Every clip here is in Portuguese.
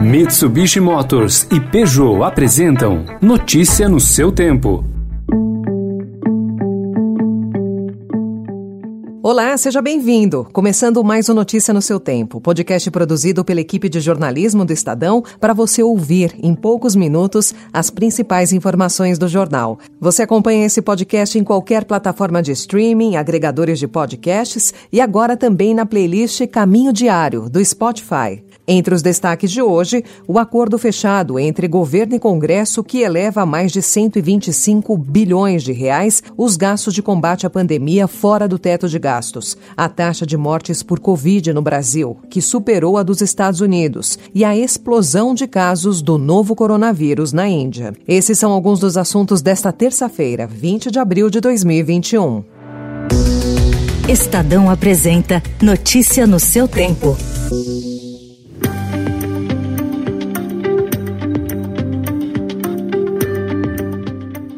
Mitsubishi Motors e Peugeot apresentam Notícia no seu tempo. Olá, seja bem-vindo. Começando mais um Notícia no seu tempo, podcast produzido pela equipe de jornalismo do Estadão para você ouvir em poucos minutos as principais informações do jornal. Você acompanha esse podcast em qualquer plataforma de streaming, agregadores de podcasts e agora também na playlist Caminho Diário do Spotify. Entre os destaques de hoje, o acordo fechado entre governo e Congresso que eleva a mais de 125 bilhões de reais os gastos de combate à pandemia fora do teto de gastos, a taxa de mortes por Covid no Brasil, que superou a dos Estados Unidos, e a explosão de casos do novo coronavírus na Índia. Esses são alguns dos assuntos desta terça-feira, 20 de abril de 2021. Estadão apresenta Notícia no seu tempo.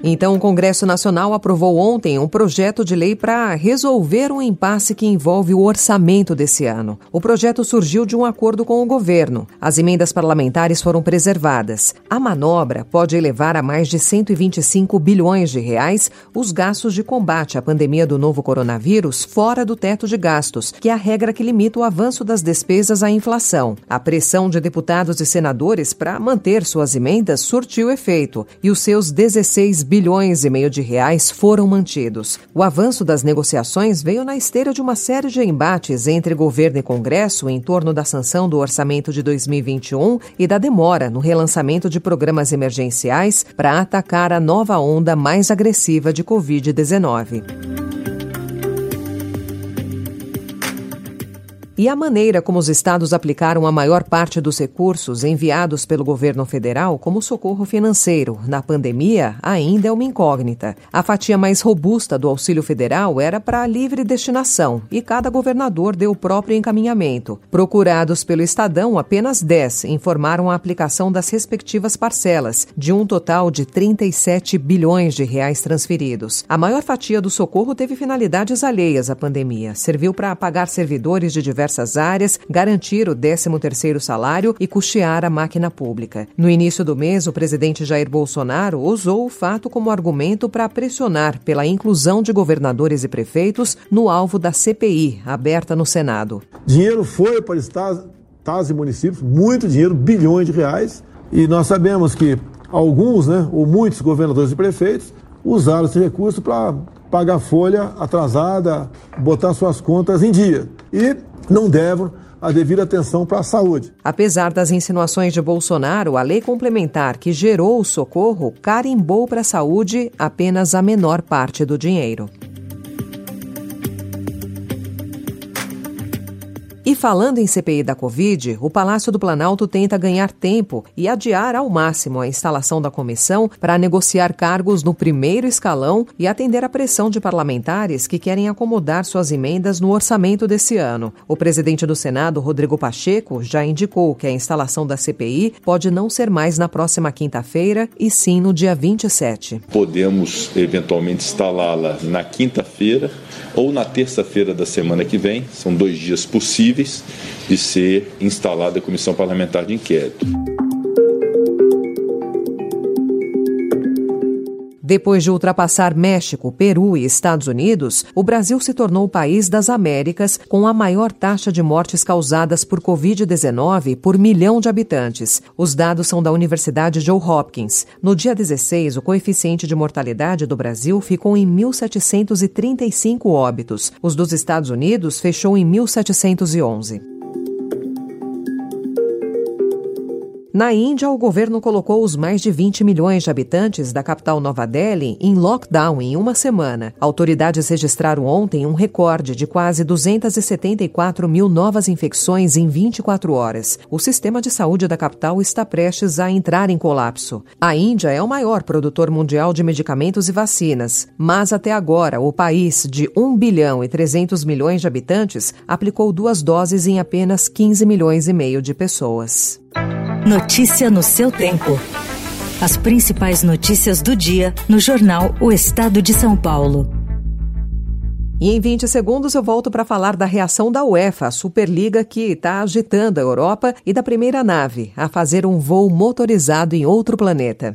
Então, o Congresso Nacional aprovou ontem um projeto de lei para resolver um impasse que envolve o orçamento desse ano. O projeto surgiu de um acordo com o governo. As emendas parlamentares foram preservadas. A manobra pode elevar a mais de 125 bilhões de reais os gastos de combate à pandemia do novo coronavírus fora do teto de gastos, que é a regra que limita o avanço das despesas à inflação. A pressão de deputados e senadores para manter suas emendas surtiu efeito e os seus 16 bilhões e meio de reais foram mantidos. O avanço das negociações veio na esteira de uma série de embates entre governo e Congresso em torno da sanção do orçamento de 2021 e da demora no relançamento de programas emergenciais para atacar a nova onda mais agressiva de Covid-19. E a maneira como os estados aplicaram a maior parte dos recursos enviados pelo governo federal como socorro financeiro na pandemia ainda é uma incógnita. A fatia mais robusta do auxílio federal era para livre destinação e cada governador deu o próprio encaminhamento. Procurados pelo Estadão, apenas 10 informaram a aplicação das respectivas parcelas, de um total de 37 bilhões de reais transferidos. A maior fatia do socorro teve finalidades alheias à pandemia. Serviu para pagar servidores de diversas diversas áreas, garantir o 13º salário e custear a máquina pública. No início do mês, o presidente Jair Bolsonaro usou o fato como argumento para pressionar pela inclusão de governadores e prefeitos no alvo da CPI, aberta no Senado. Dinheiro foi para estados, estados e municípios, muito dinheiro, bilhões de reais, e nós sabemos que alguns, né, ou muitos governadores e prefeitos usaram esse recurso para pagar folha atrasada, botar suas contas em dia. E não devem a devida atenção para a saúde. Apesar das insinuações de Bolsonaro, a lei complementar que gerou o socorro carimbou para a saúde apenas a menor parte do dinheiro. Falando em CPI da Covid, o Palácio do Planalto tenta ganhar tempo e adiar ao máximo a instalação da comissão para negociar cargos no primeiro escalão e atender à pressão de parlamentares que querem acomodar suas emendas no orçamento desse ano. O presidente do Senado, Rodrigo Pacheco, já indicou que a instalação da CPI pode não ser mais na próxima quinta-feira e sim no dia 27. Podemos eventualmente instalá-la na quinta-feira ou na terça-feira da semana que vem, são dois dias possíveis de ser instalada a comissão parlamentar de inquérito. Depois de ultrapassar México, Peru e Estados Unidos, o Brasil se tornou o país das Américas com a maior taxa de mortes causadas por Covid-19 por milhão de habitantes. Os dados são da Universidade Joe Hopkins. No dia 16, o coeficiente de mortalidade do Brasil ficou em 1.735 óbitos. Os dos Estados Unidos fechou em 1.711. Na Índia, o governo colocou os mais de 20 milhões de habitantes da capital Nova Delhi em lockdown em uma semana. Autoridades registraram ontem um recorde de quase 274 mil novas infecções em 24 horas. O sistema de saúde da capital está prestes a entrar em colapso. A Índia é o maior produtor mundial de medicamentos e vacinas, mas até agora o país, de 1 bilhão e 300 milhões de habitantes, aplicou duas doses em apenas 15 milhões e meio de pessoas. Notícia no seu tempo. As principais notícias do dia no jornal O Estado de São Paulo. E em 20 segundos eu volto para falar da reação da UEFA, a Superliga que está agitando a Europa, e da primeira nave a fazer um voo motorizado em outro planeta.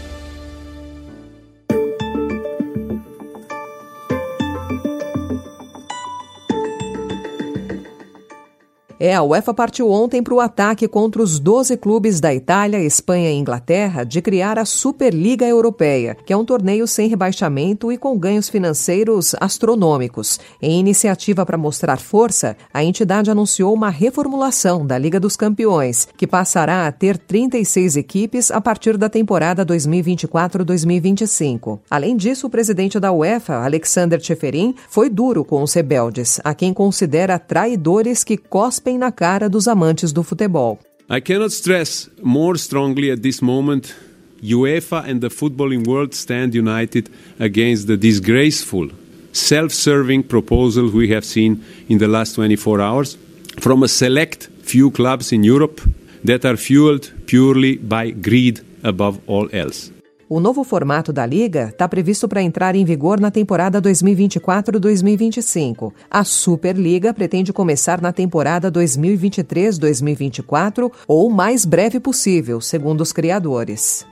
É, a UEFA partiu ontem para o ataque contra os 12 clubes da Itália, Espanha e Inglaterra de criar a Superliga Europeia, que é um torneio sem rebaixamento e com ganhos financeiros astronômicos. Em iniciativa para mostrar força, a entidade anunciou uma reformulação da Liga dos Campeões, que passará a ter 36 equipes a partir da temporada 2024-2025. Além disso, o presidente da UEFA, Alexander Cheferin, foi duro com os rebeldes, a quem considera traidores que cospem cuspem na cara dos amantes do futebol. I cannot stress more strongly at this moment UEFA and the footballing world stand united against the disgraceful, self serving proposals we have seen in the last 24 hours from a select few clubs in Europe that are fueled purely by greed above all else. O novo formato da Liga está previsto para entrar em vigor na temporada 2024-2025. A Superliga pretende começar na temporada 2023-2024 ou mais breve possível, segundo os criadores.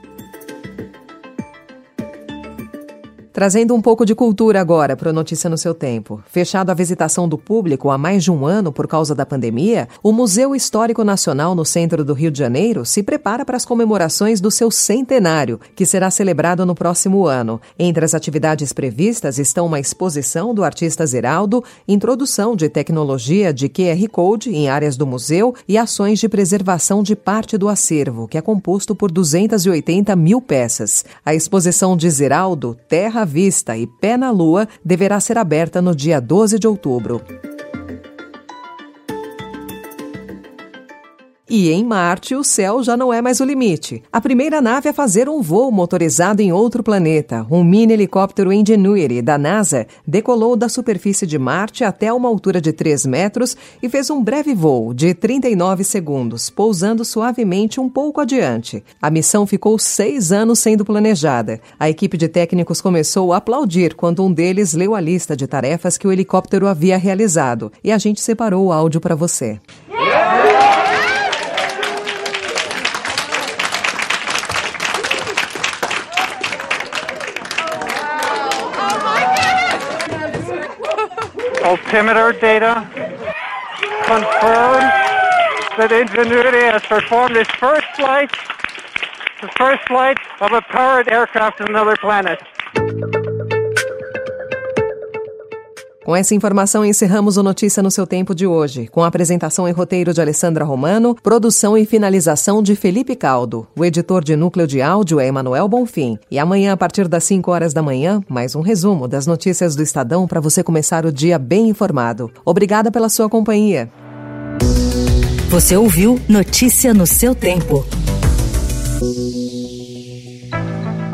Trazendo um pouco de cultura agora para o Notícia no seu tempo. Fechado a visitação do público há mais de um ano por causa da pandemia, o Museu Histórico Nacional no centro do Rio de Janeiro se prepara para as comemorações do seu centenário, que será celebrado no próximo ano. Entre as atividades previstas estão uma exposição do artista Zeraldo, introdução de tecnologia de QR Code em áreas do museu e ações de preservação de parte do acervo, que é composto por 280 mil peças. A exposição de Zeraldo, Terra à Vista e Pé na Lua deverá ser aberta no dia 12 de outubro. E em Marte, o céu já não é mais o limite. A primeira nave a fazer um voo motorizado em outro planeta, um mini helicóptero Ingenuity da NASA, decolou da superfície de Marte até uma altura de 3 metros e fez um breve voo de 39 segundos, pousando suavemente um pouco adiante. A missão ficou seis anos sendo planejada. A equipe de técnicos começou a aplaudir quando um deles leu a lista de tarefas que o helicóptero havia realizado. E a gente separou o áudio para você. Altimeter data confirms that Ingenuity has performed its first flight, the first flight of a powered aircraft to another planet. Com essa informação, encerramos o Notícia no seu tempo de hoje, com a apresentação e roteiro de Alessandra Romano, produção e finalização de Felipe Caldo. O editor de núcleo de áudio é Emanuel Bonfim. E amanhã, a partir das 5 horas da manhã, mais um resumo das notícias do Estadão para você começar o dia bem informado. Obrigada pela sua companhia. Você ouviu Notícia no seu tempo.